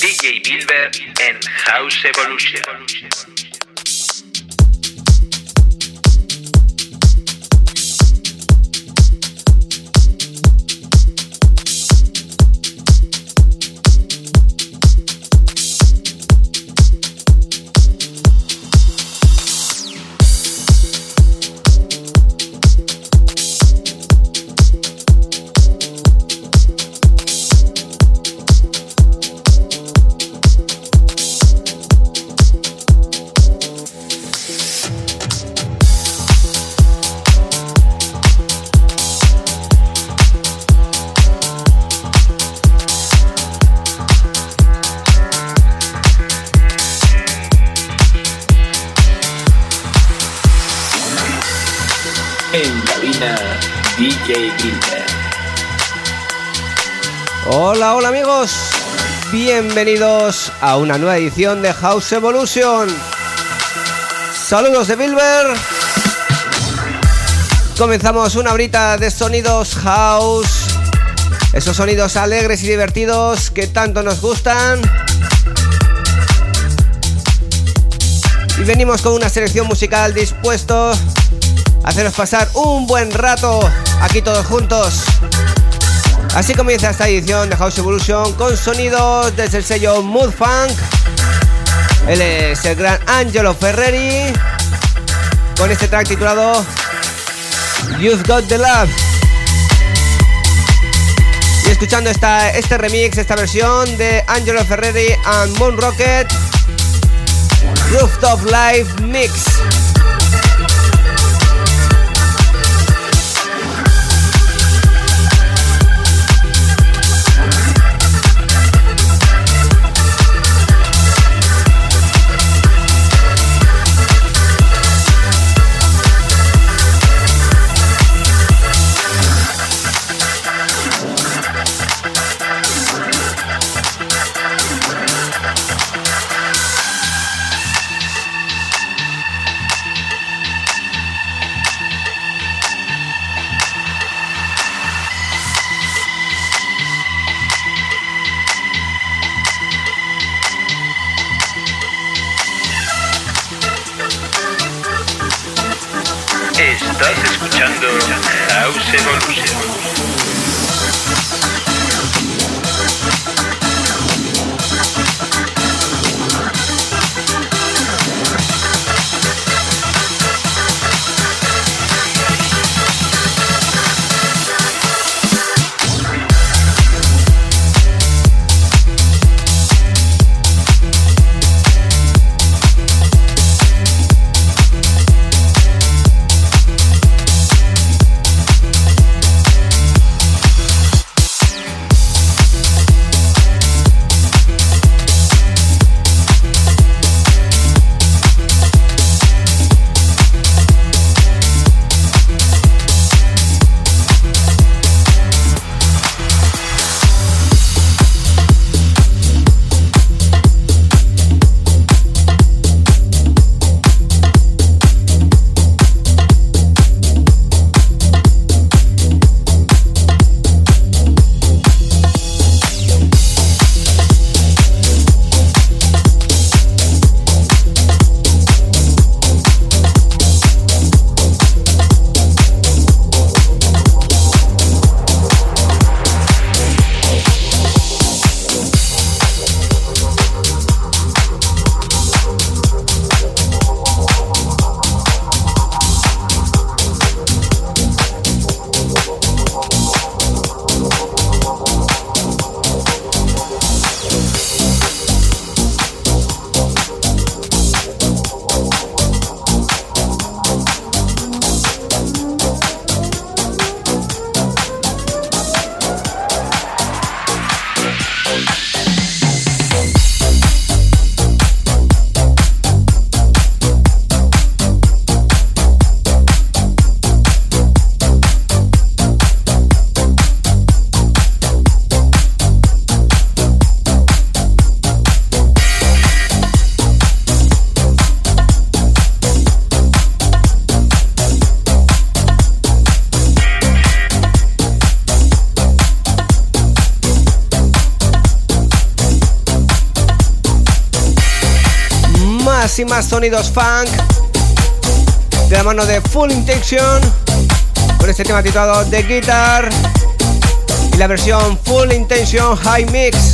DJ Bilber en House Evolution. Bienvenidos a una nueva edición de House Evolution. Saludos de Bilber. Comenzamos una horita de sonidos house. Esos sonidos alegres y divertidos que tanto nos gustan. Y venimos con una selección musical dispuesto a haceros pasar un buen rato aquí todos juntos. Así comienza esta edición de House Evolution con sonidos desde el sello Mood Funk. Él es el gran Angelo Ferreri con este track titulado You've Got the Love. Y escuchando esta, este remix, esta versión de Angelo Ferreri and Moon Rocket Rooftop Live Mix. Y más sonidos funk de la mano de Full Intention con este tema titulado The Guitar y la versión Full Intention High Mix.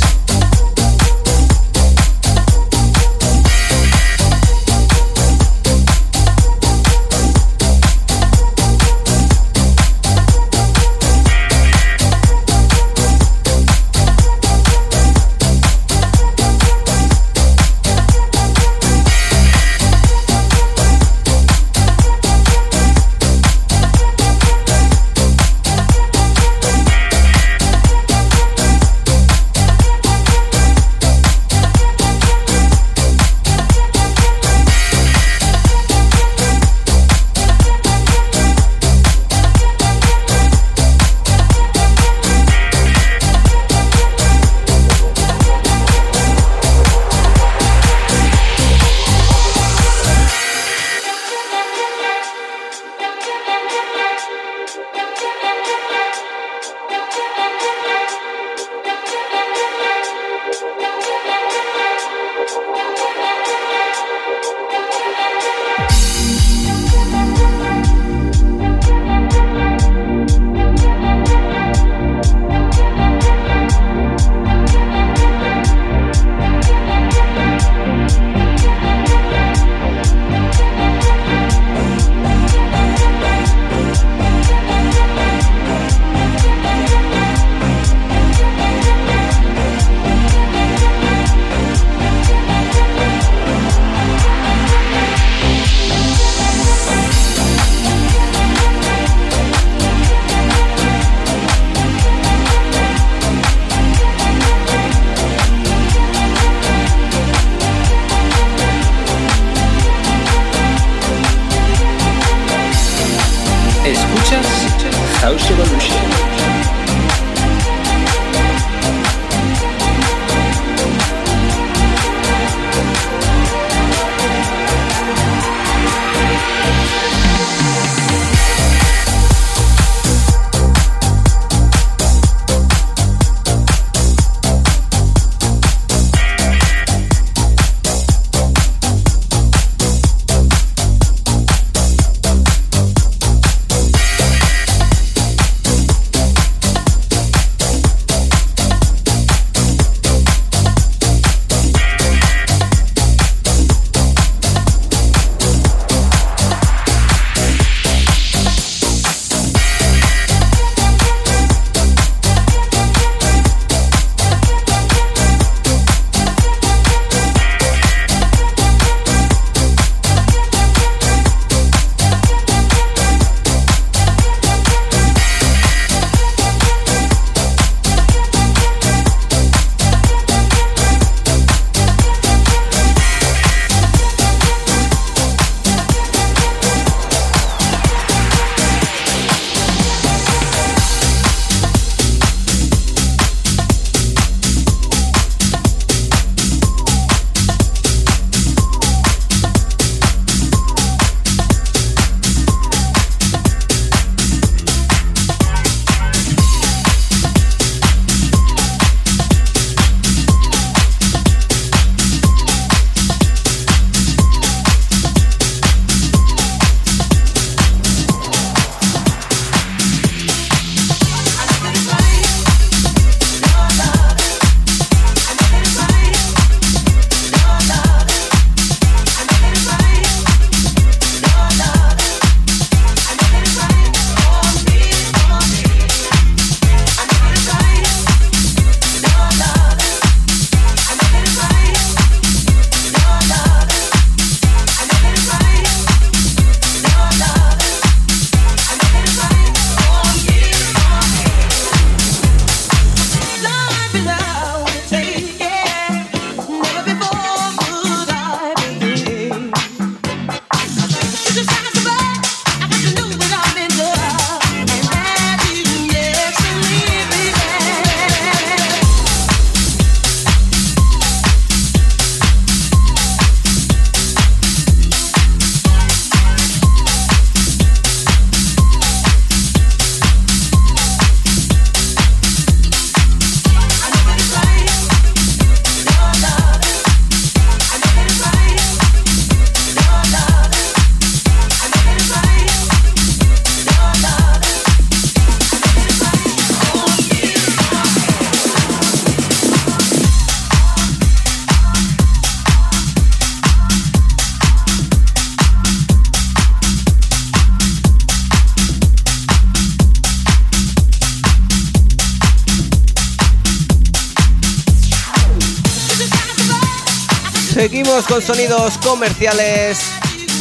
Sonidos comerciales,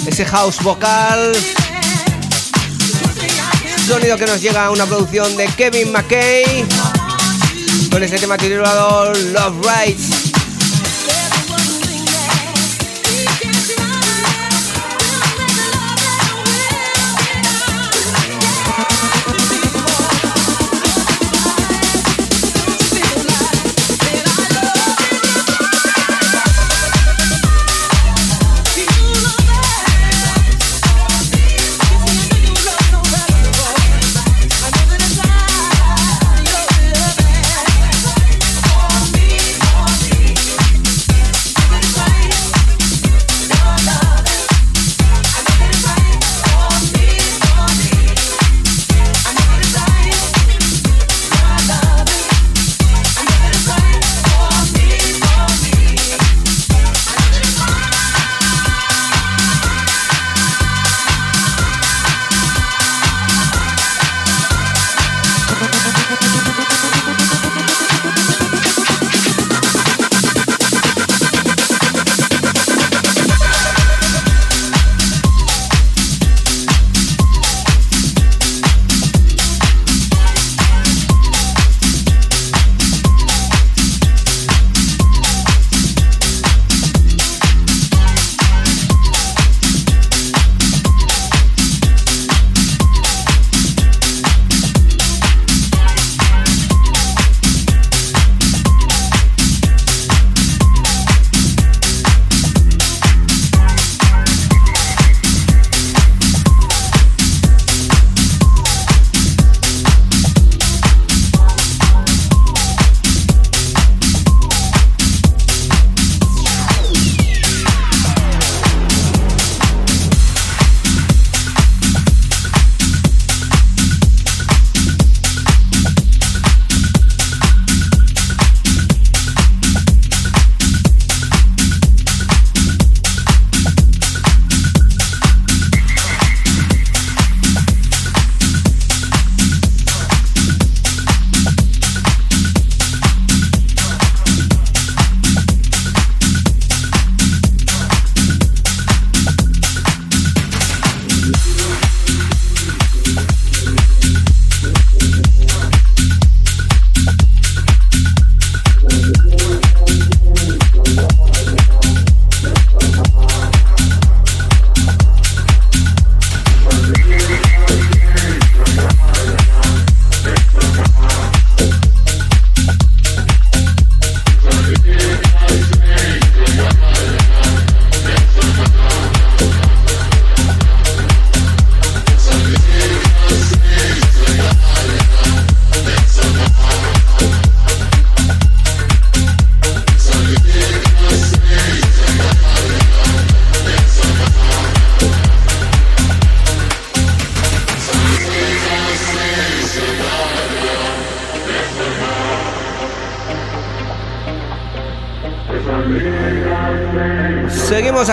ese house vocal, sonido que nos llega a una producción de Kevin McKay con ese tema titulado Love Rights.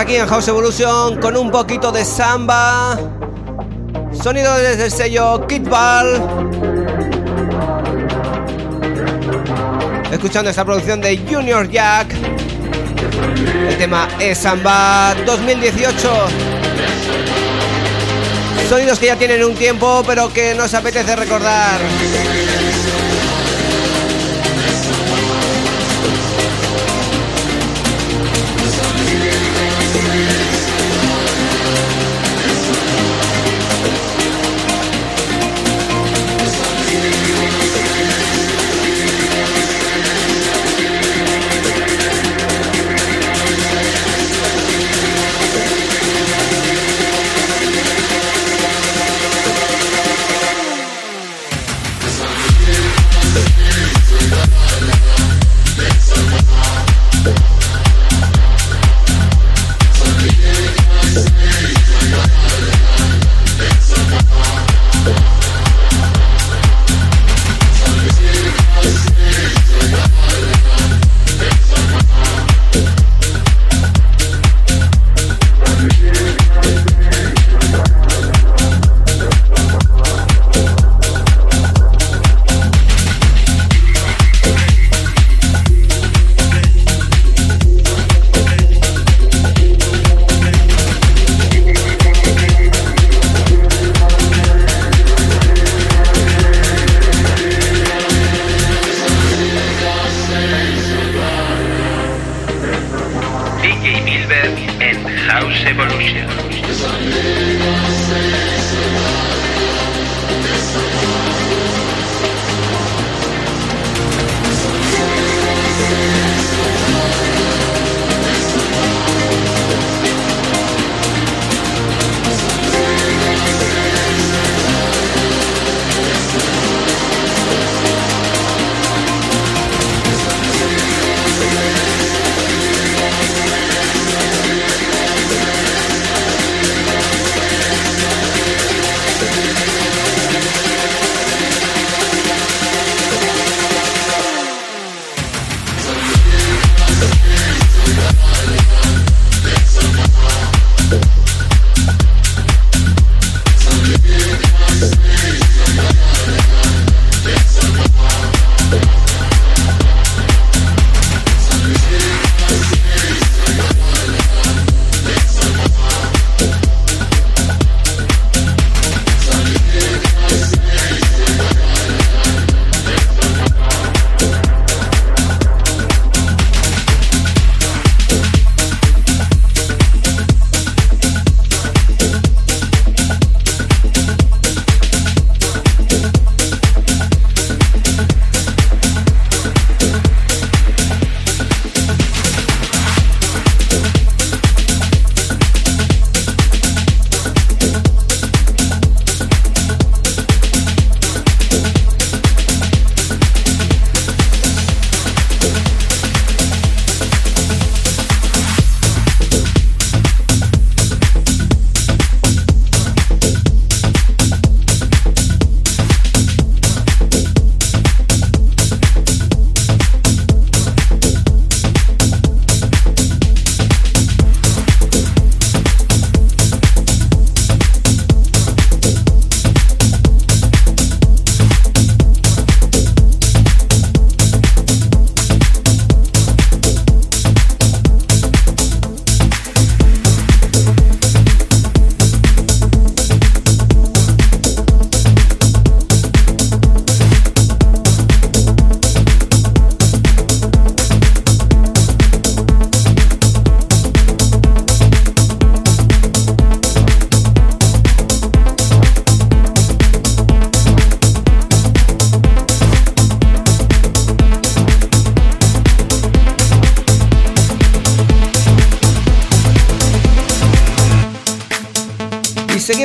Aquí en House Evolution con un poquito de samba. Sonido desde el sello Kid Ball. Escuchando esta producción de Junior Jack. El tema es Samba 2018. Sonidos que ya tienen un tiempo, pero que nos apetece recordar.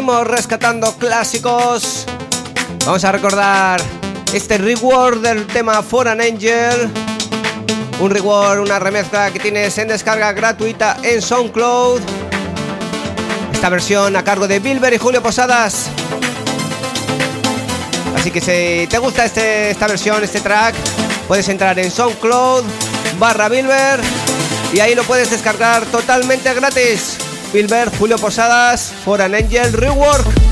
Rescatando clásicos. Vamos a recordar este reward del tema For an Angel. Un reward, una remezcla que tienes en descarga gratuita en SoundCloud. Esta versión a cargo de Bilber y Julio Posadas. Así que si te gusta este, esta versión, este track, puedes entrar en SoundCloud barra Bilber y ahí lo puedes descargar totalmente gratis. Bilber, Julio Posadas, For an Angel Rework.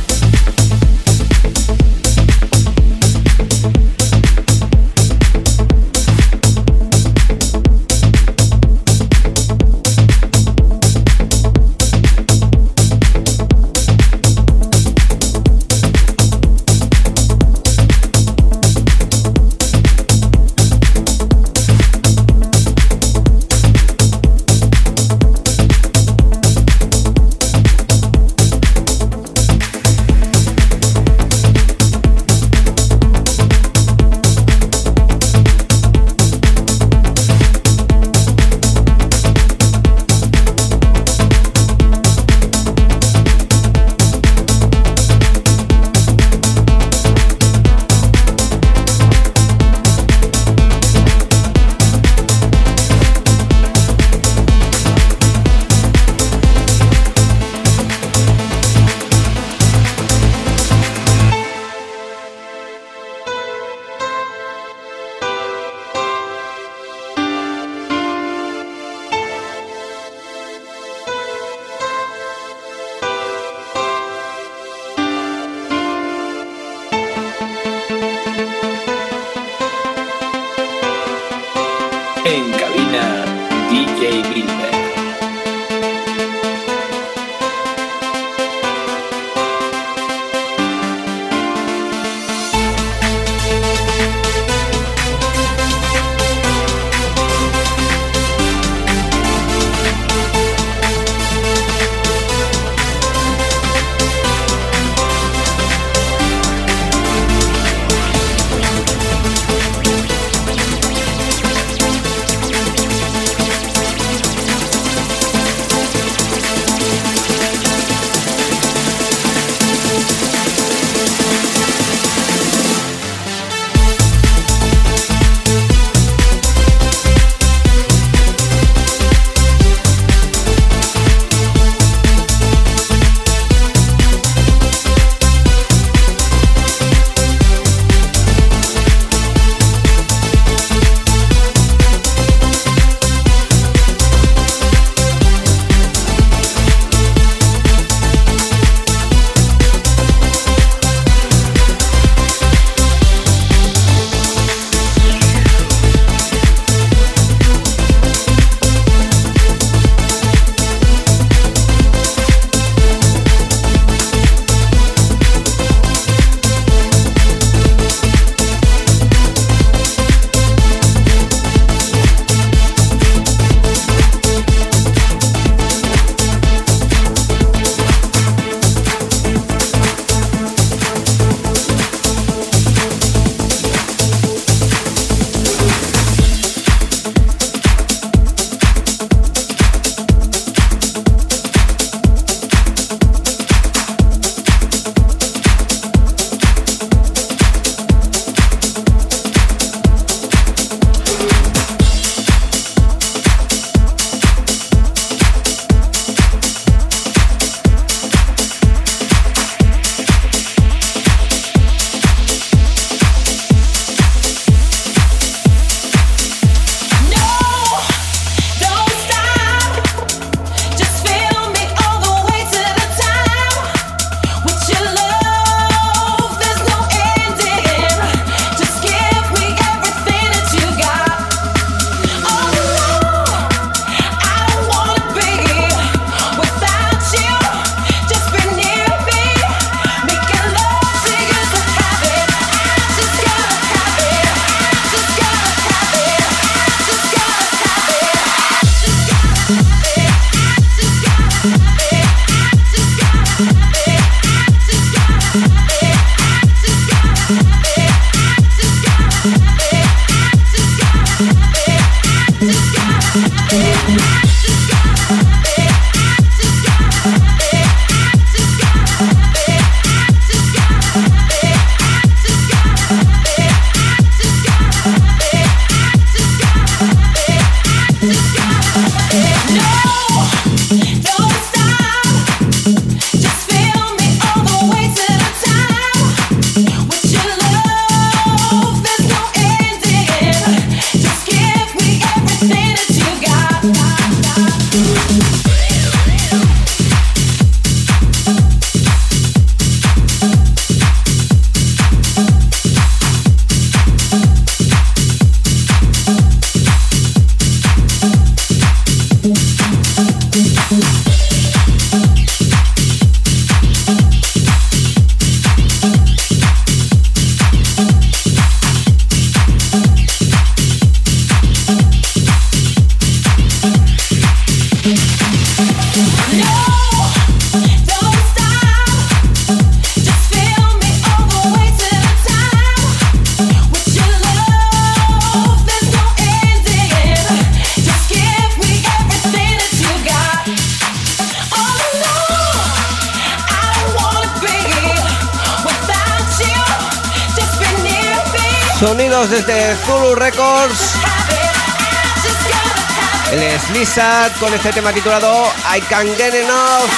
Con este tema titulado I Can Get Enough.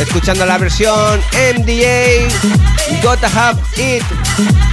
Escuchando la versión MDA, Gotta Have It.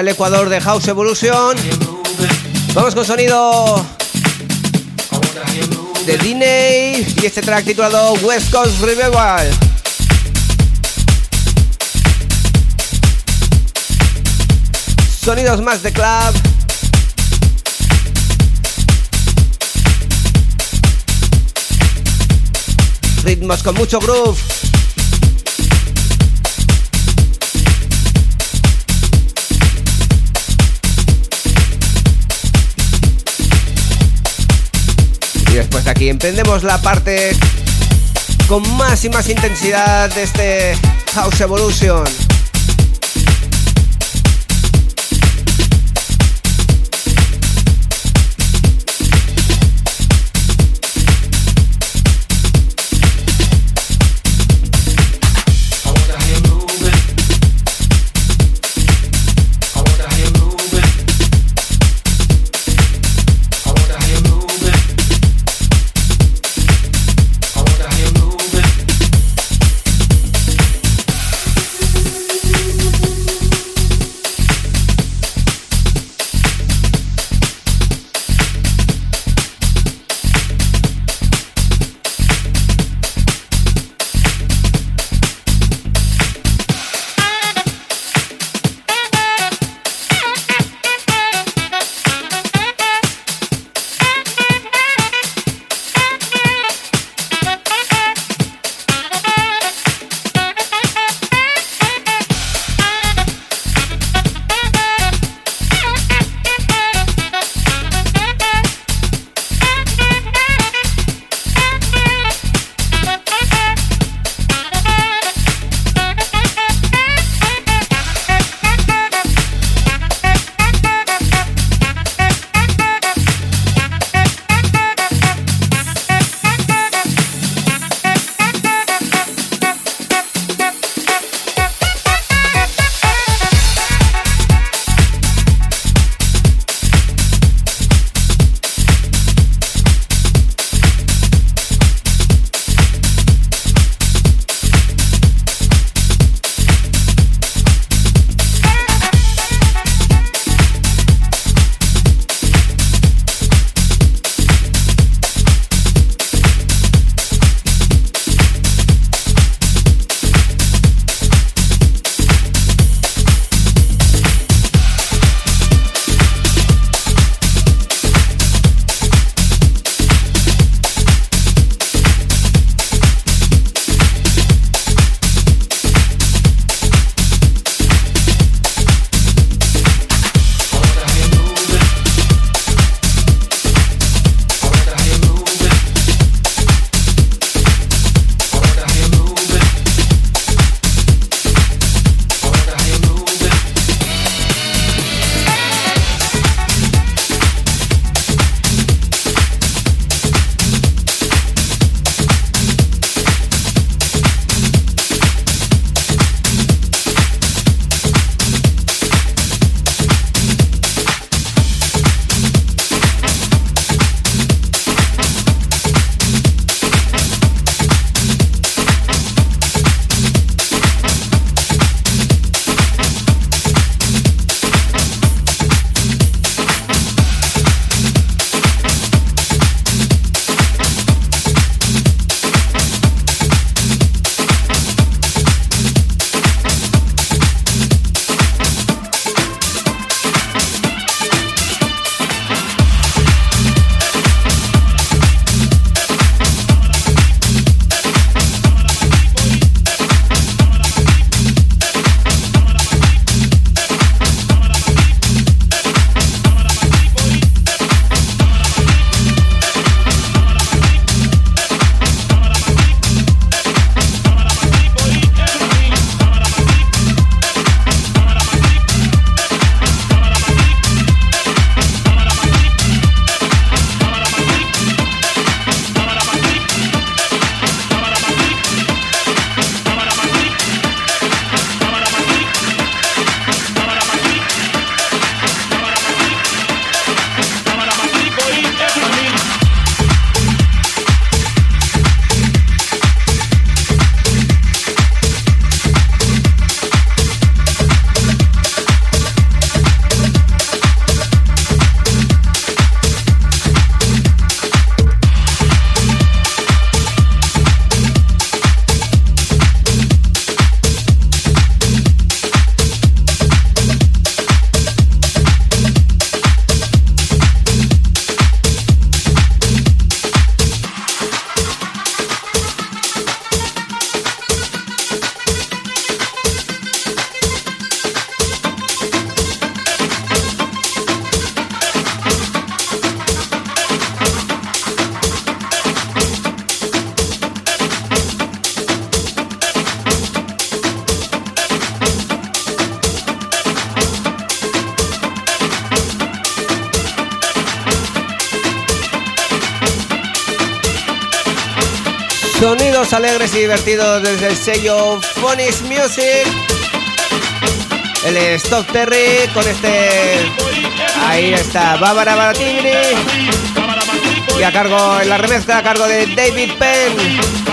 El Ecuador de House Evolution. Vamos con sonido de Diney y este track titulado West Coast Revival. Sonidos más de club. Ritmos con mucho groove. Después de aquí emprendemos la parte con más y más intensidad de este House Evolution. Desde el sello Phonics Music. El Stock Terry con este. Ahí está, Bárbara Baratigri. Y a cargo, en la remezcla a cargo de David Penn.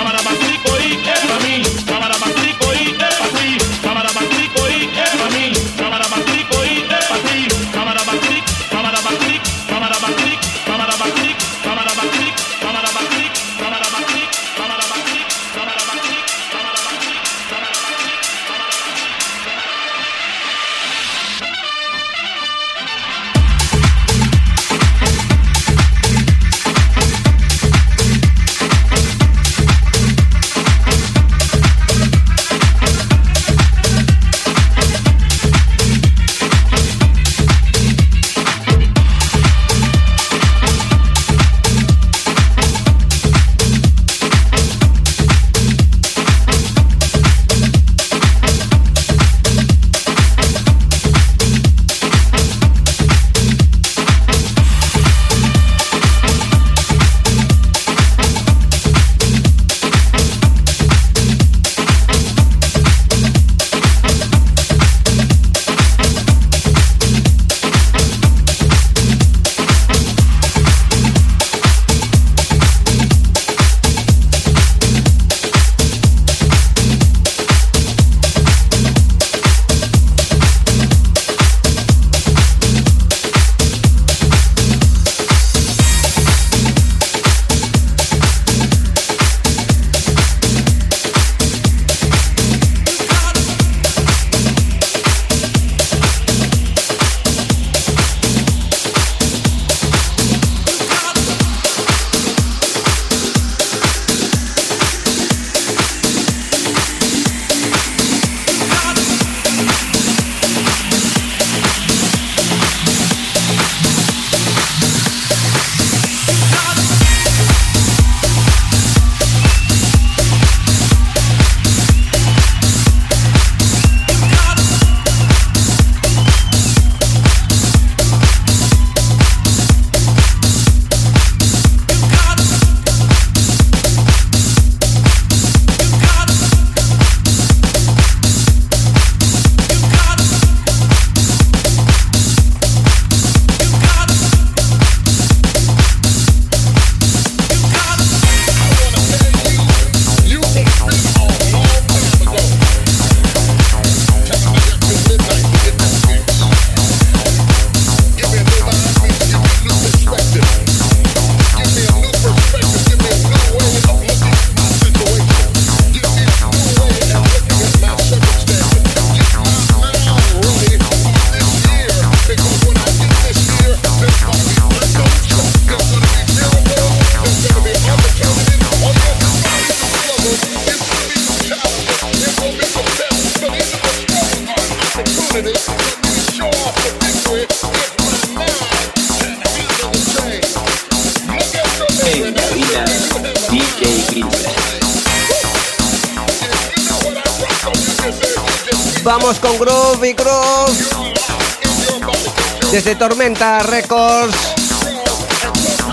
Desde Tormenta Records.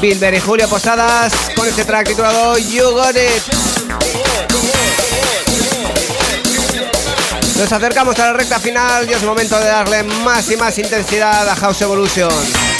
Bilber y Julio Posadas con este track titulado You Got It. Nos acercamos a la recta final y es momento de darle más y más intensidad a House Evolution.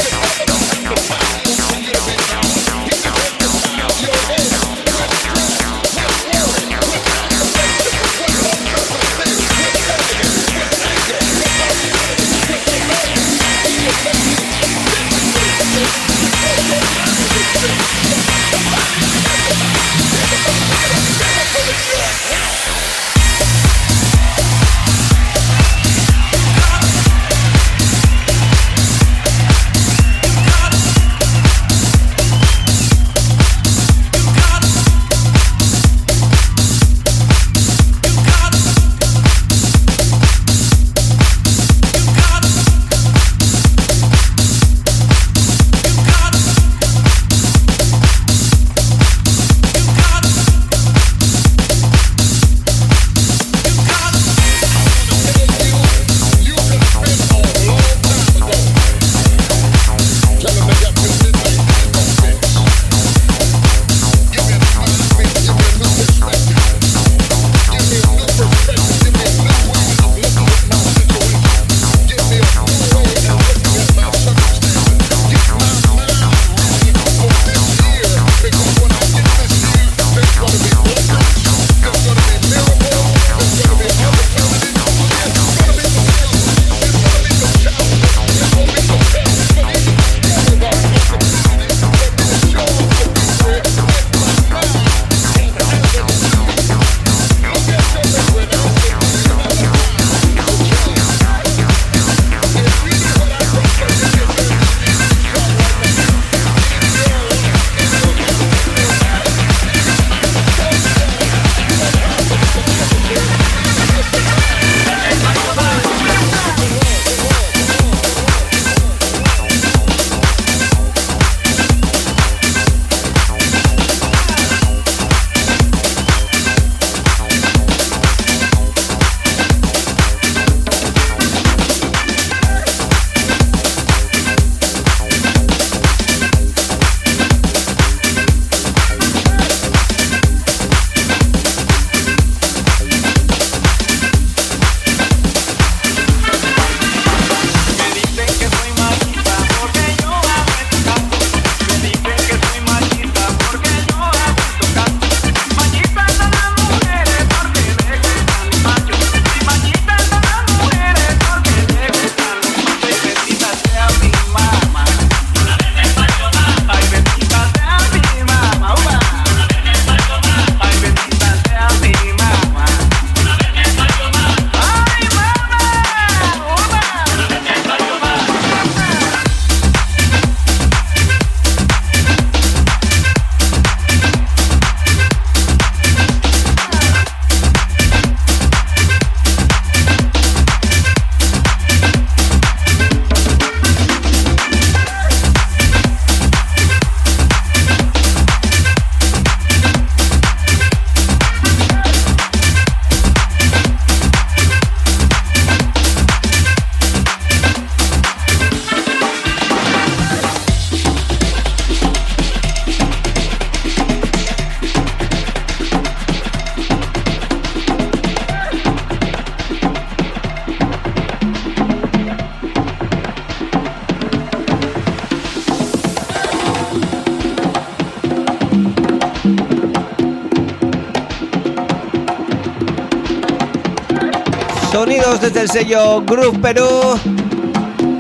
Desde el sello Groove Perú.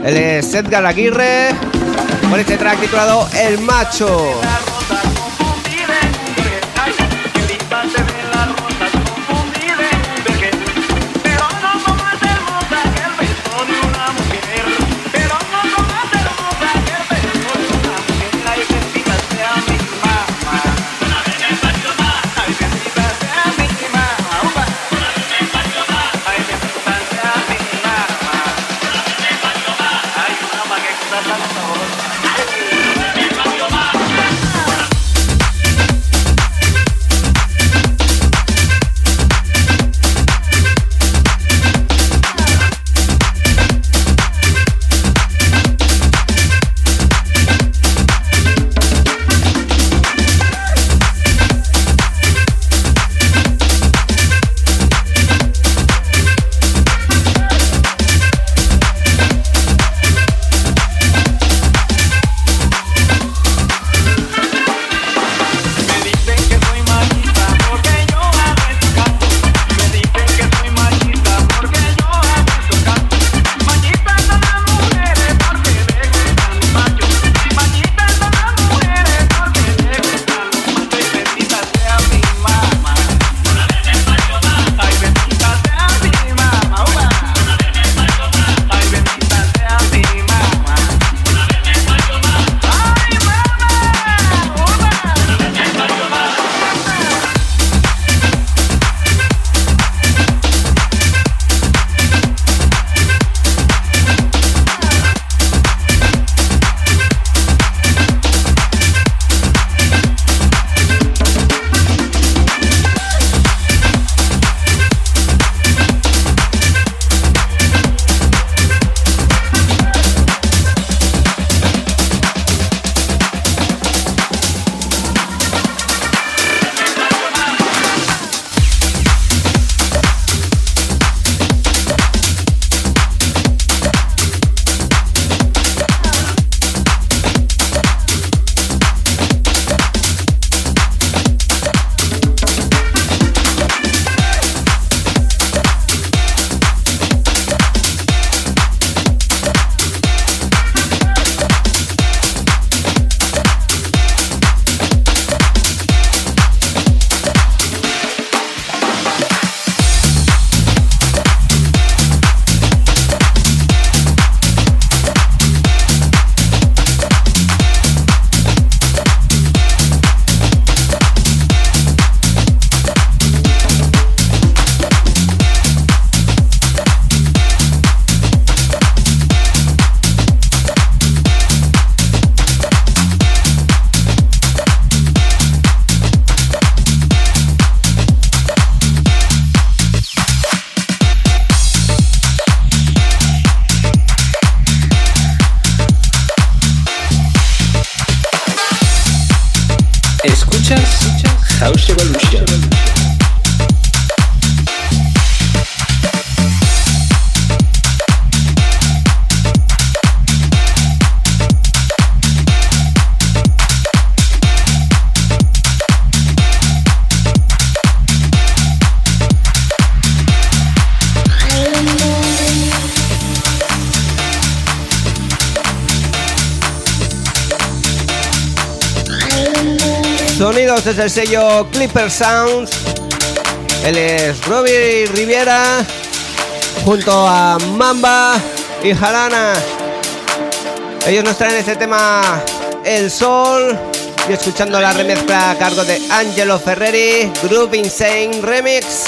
Él es Edgar Aguirre. Con este track titulado El Macho. Sonidos desde el sello Clipper Sounds. Él es Robbie Riviera junto a Mamba y Jarana. Ellos nos traen este tema El Sol y escuchando la remezcla a cargo de Angelo Ferreri, Group Insane Remix.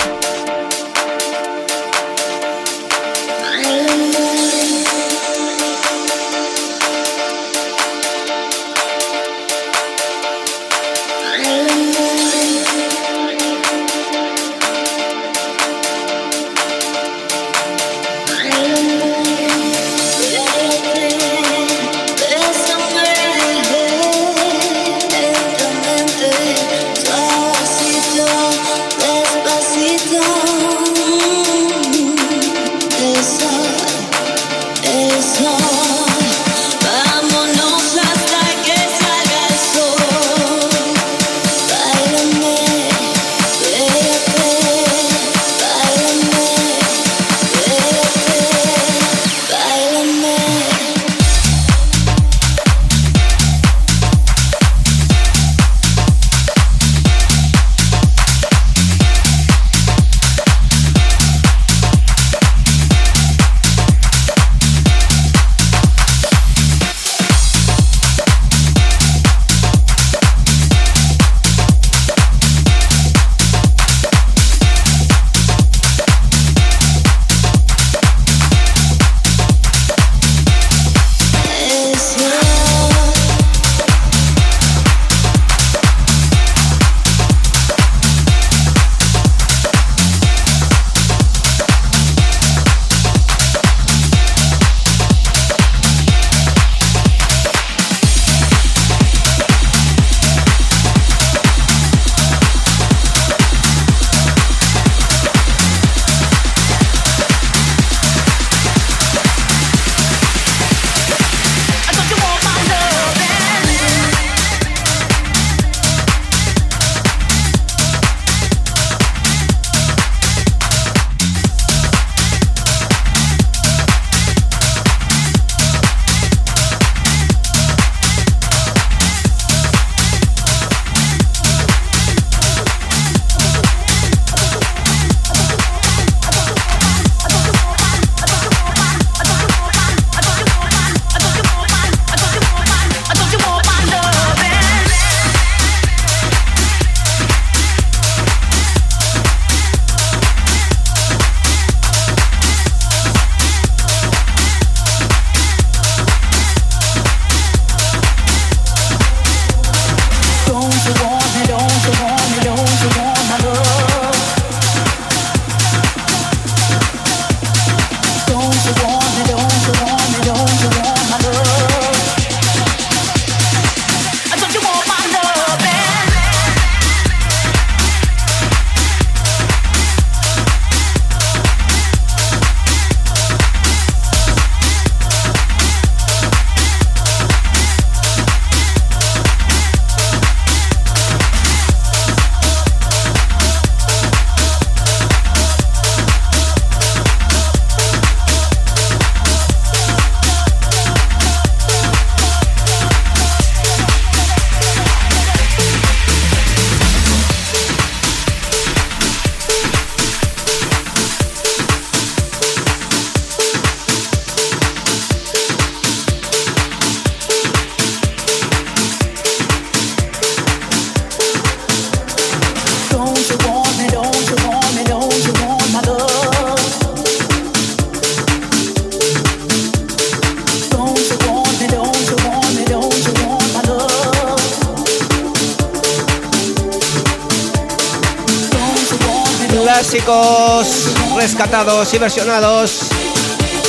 Y versionados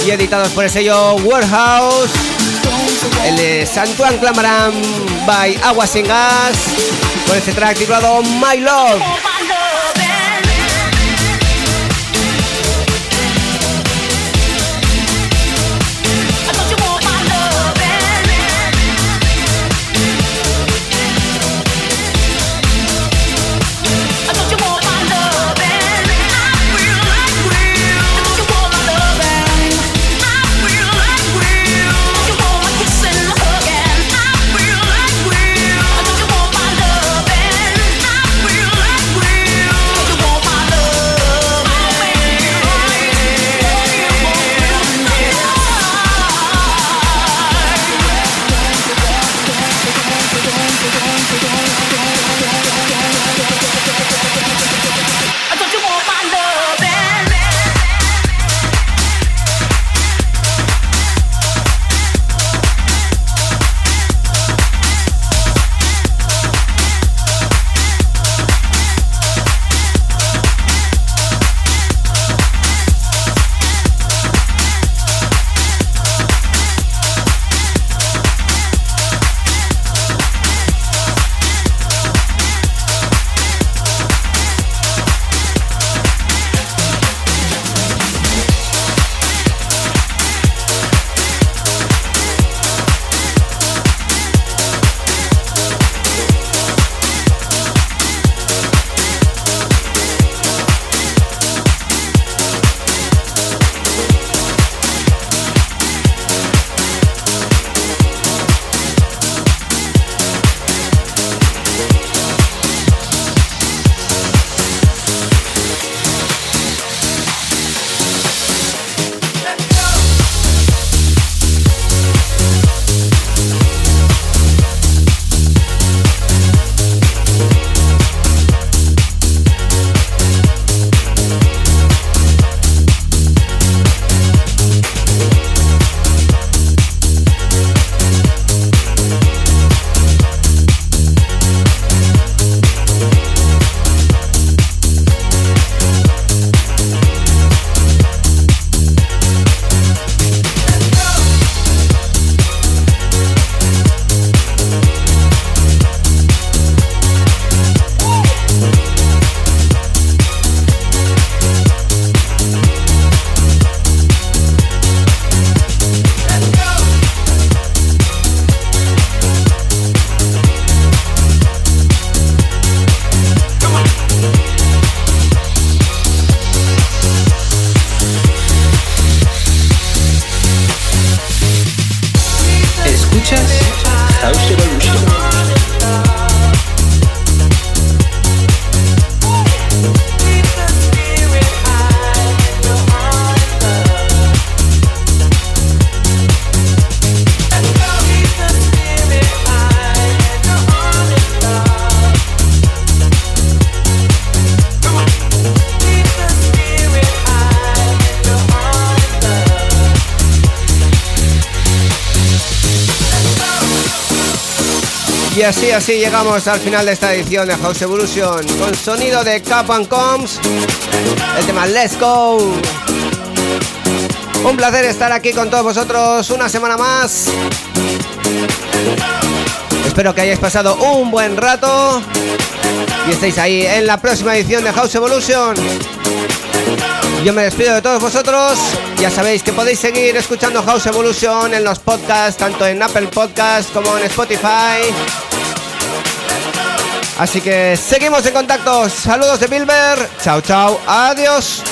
y editados por el sello Warehouse. El de Santuan Clamaran by Agua Sin Gas con este track titulado My Love. Así, así llegamos al final de esta edición de House Evolution con sonido de Cap and Coms, el tema Let's Go. Un placer estar aquí con todos vosotros una semana más. Espero que hayáis pasado un buen rato y estéis ahí en la próxima edición de House Evolution. Yo me despido de todos vosotros. Ya sabéis que podéis seguir escuchando House Evolution en los podcasts, tanto en Apple Podcasts como en Spotify. Así que seguimos en contacto. Saludos de Bilber. Chao, chao. Adiós.